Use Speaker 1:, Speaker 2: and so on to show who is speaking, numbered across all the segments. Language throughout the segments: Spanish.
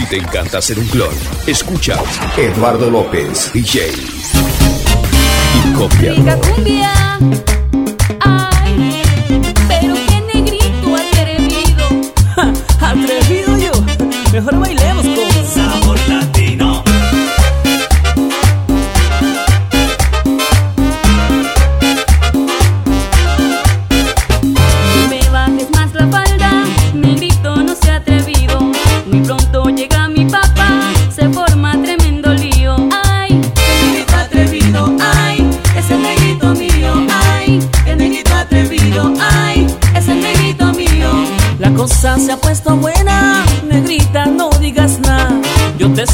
Speaker 1: Si te encanta ser un clon, escucha Eduardo López, DJ. Y copia.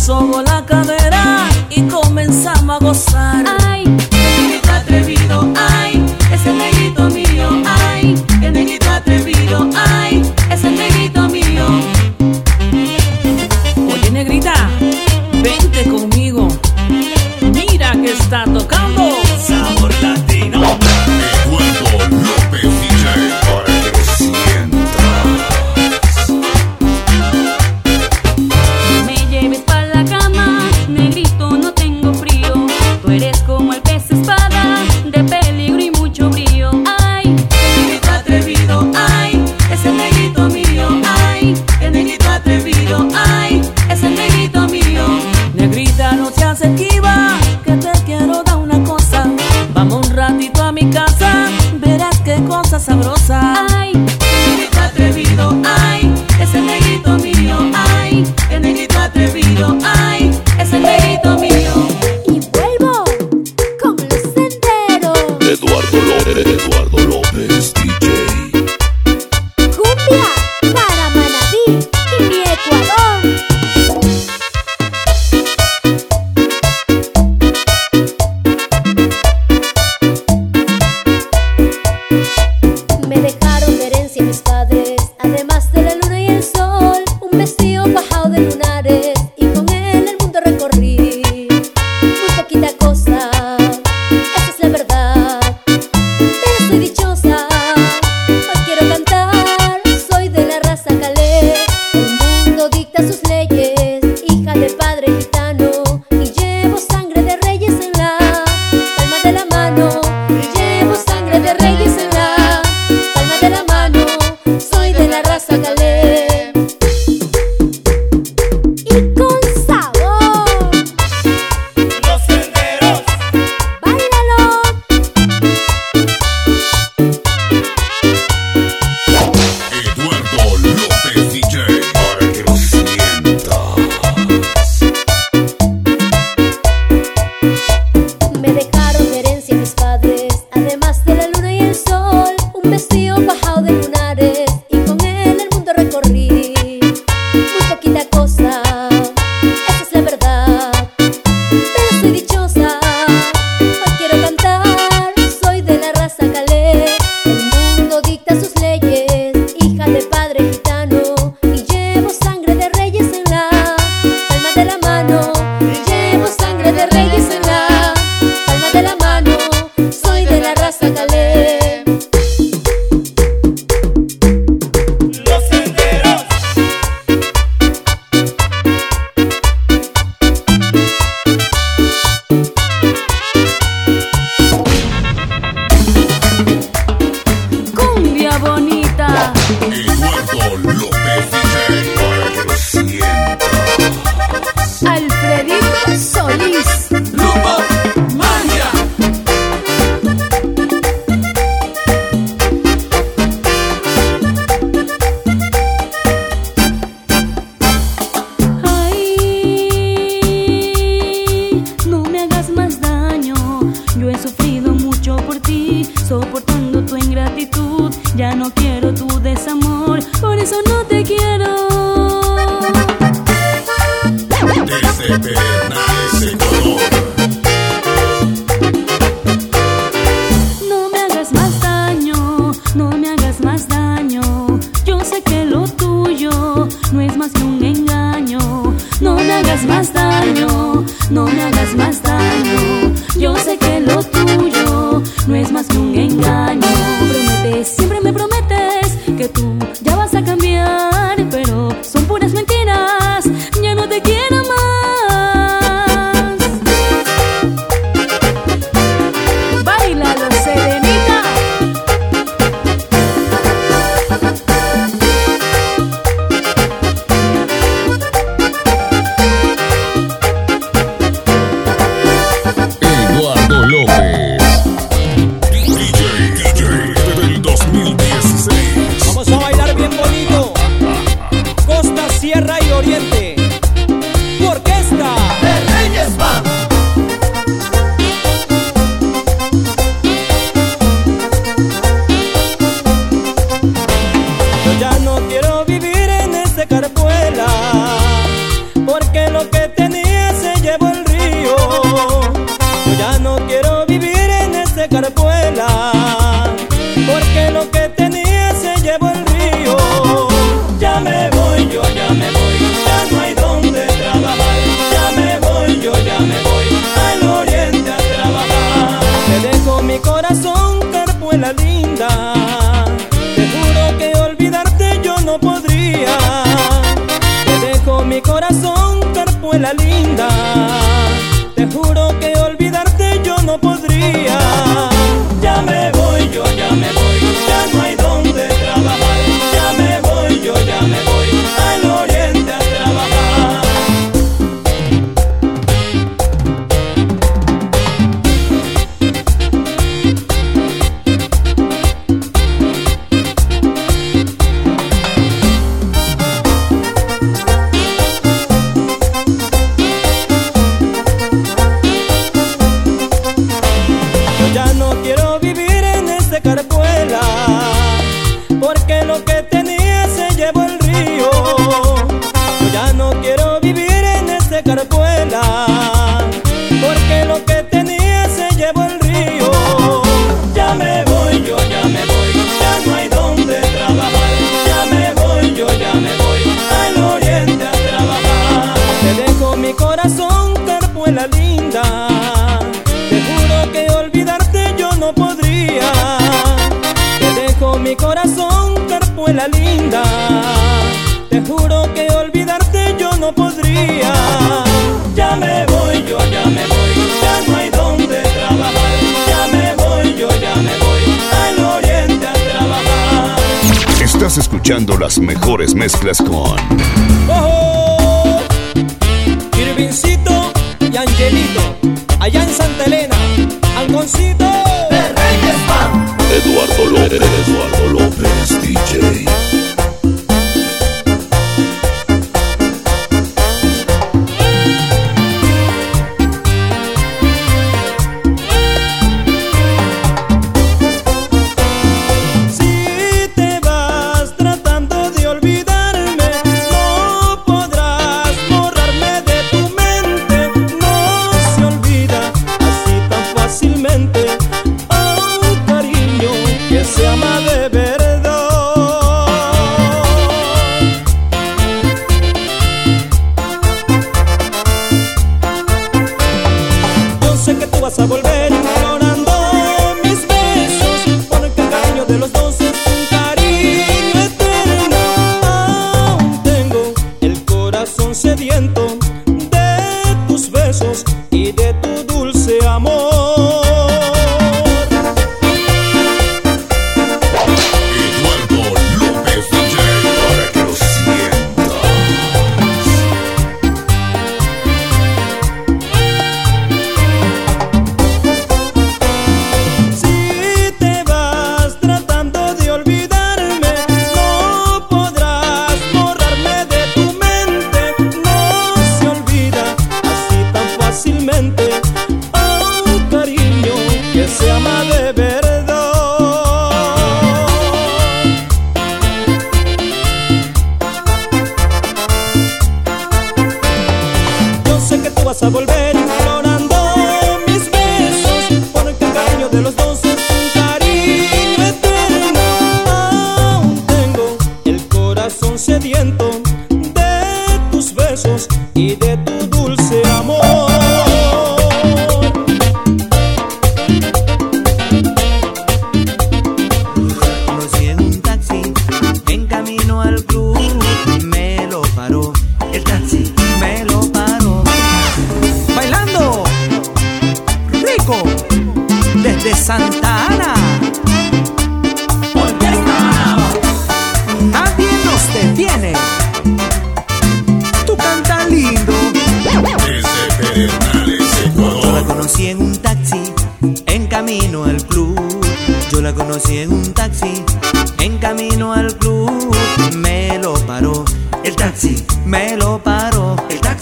Speaker 2: somos seems to lucho por ti, soportando tu ingratitud. Ya no quiero tu desamor, por eso no te quiero.
Speaker 1: corazón, carpuela linda.
Speaker 2: Te juro que olvidarte yo no podría. Te dejo mi corazón, carpuela linda. Te juro que olvidarte yo no podría. Ya me voy, yo ya me voy, ya no hay donde trabajar. Ya me voy, yo ya me voy, al oriente a trabajar. Estás
Speaker 3: escuchando las mejores mezclas con.
Speaker 4: ¡Oh! Alvincito y Angelito, allá en Santa Elena, Alconcito de Reyes Pan.
Speaker 3: Eduardo López, Eduardo López, DJ.
Speaker 5: a
Speaker 6: volver.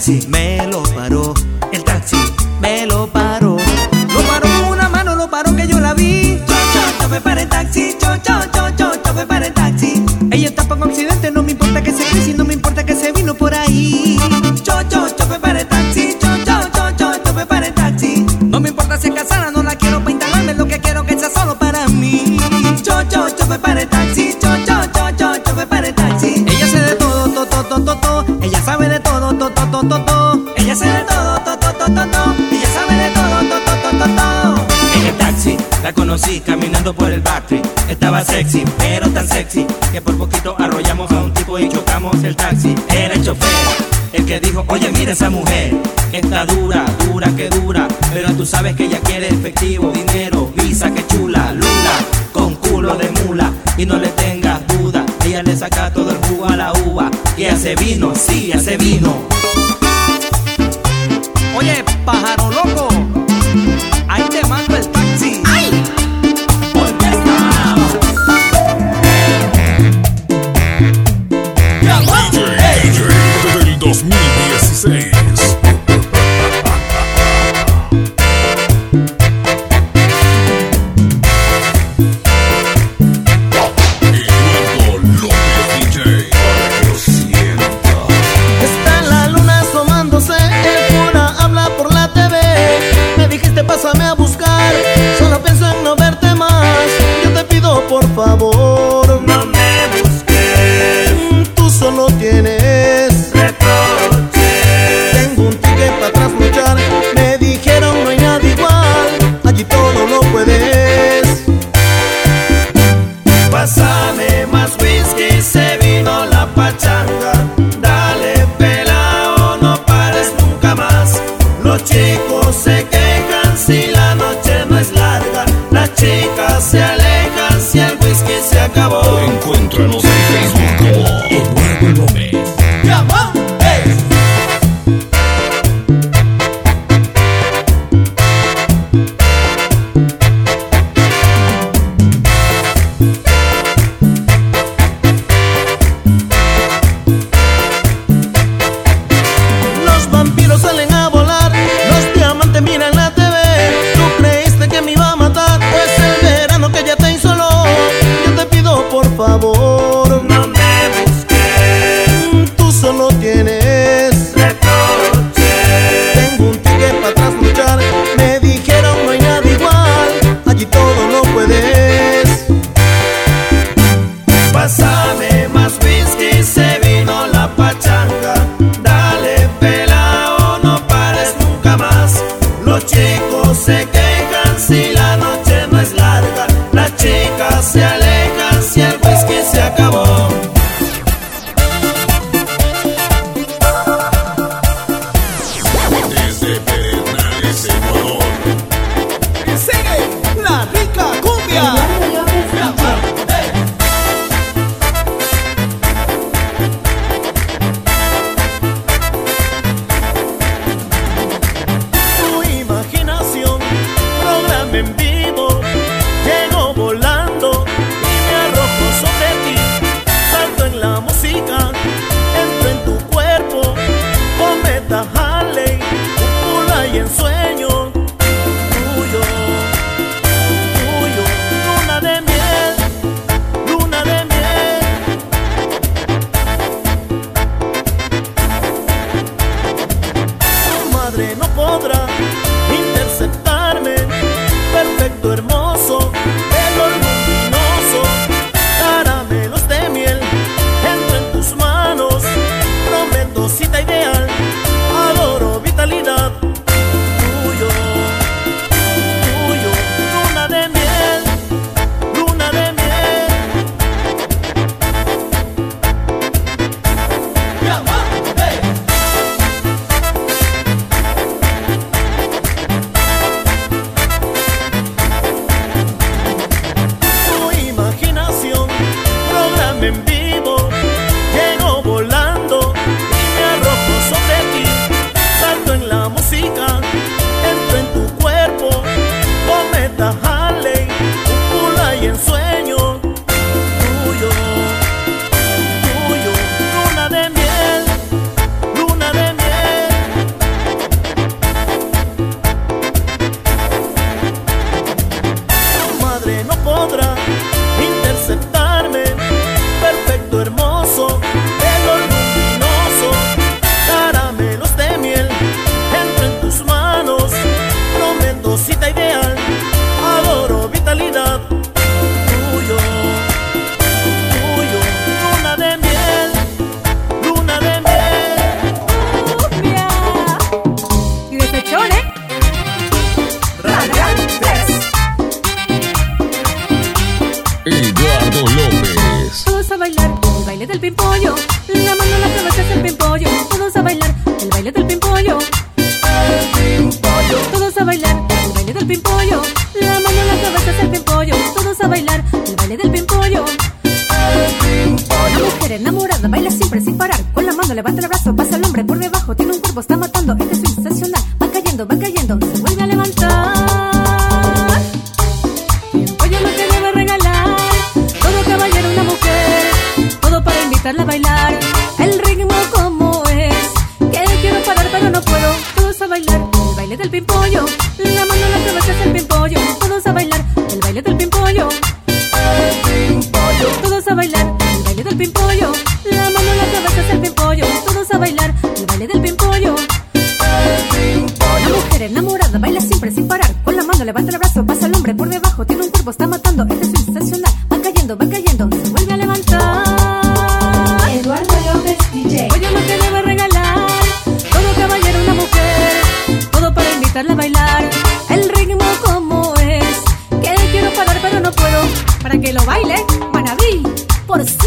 Speaker 6: see. Man. todo. Ella sabe todo,
Speaker 5: todo, todo, todo. Ella sabe de todo, todo, todo, todo. En el taxi la conocí caminando por el backstreet. Estaba sexy, pero tan sexy que por poquito arrollamos a un tipo y chocamos el taxi. Era el chofer el que dijo, oye, mira esa mujer, está dura, dura, que dura, pero tú sabes que ella quiere efectivo, dinero, visa, que chula, lula, con culo de mula, y no le tengas duda, ella le saca todo el jugo a la uva, y hace vino, sí, hace vino.
Speaker 6: Oye, pájaro loco.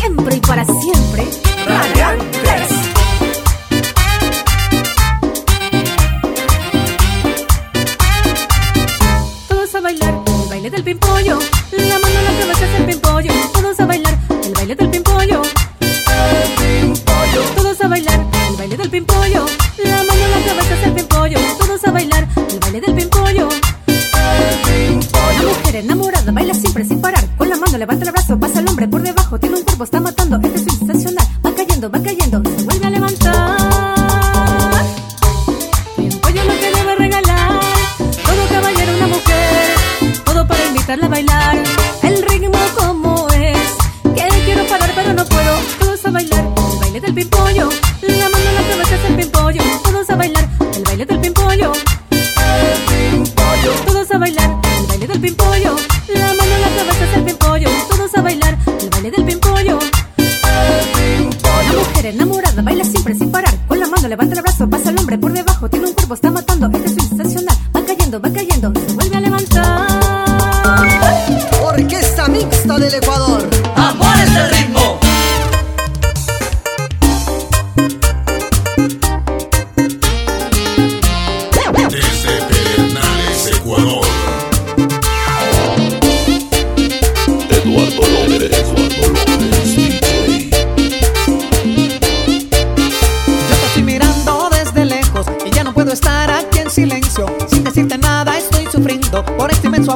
Speaker 7: siempre y para siempre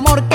Speaker 5: amor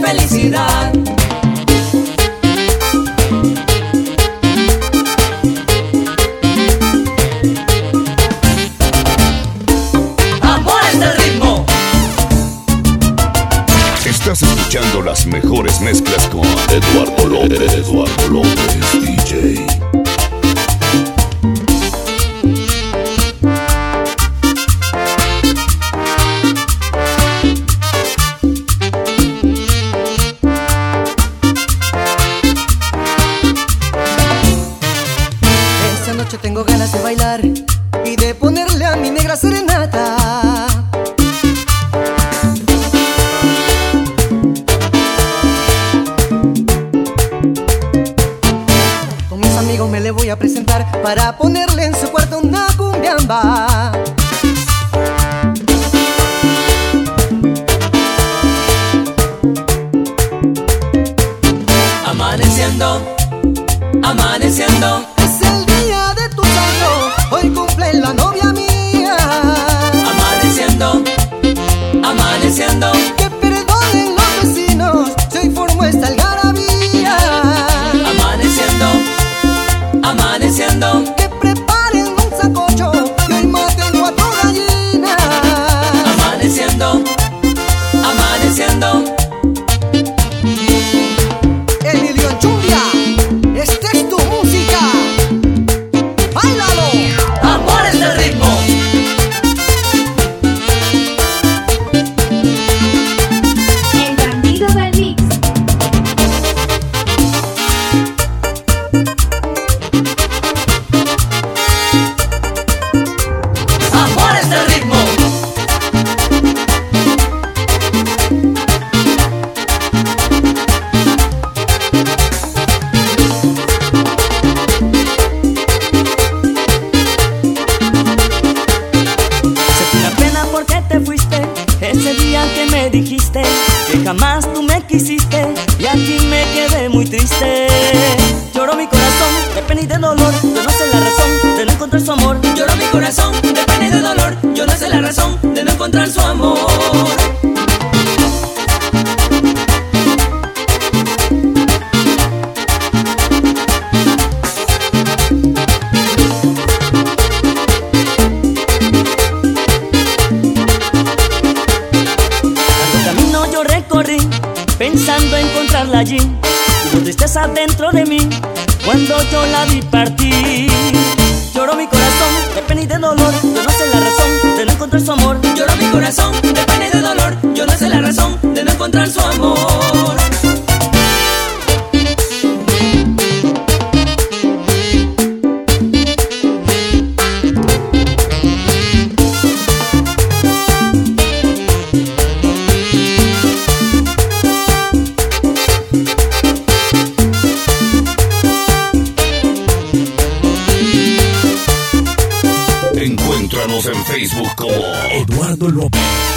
Speaker 8: de felicidad. noche tengo ganas de bailar y de
Speaker 9: poner pensando encontrarla allí. Hubo tristeza dentro de mí cuando yo la vi partir. Lloró mi corazón de pena y de dolor, yo no sé la razón de no encontrar su amor.
Speaker 10: Lloró mi corazón de pena y de dolor, yo no sé la razón de no encontrar su amor.
Speaker 3: López.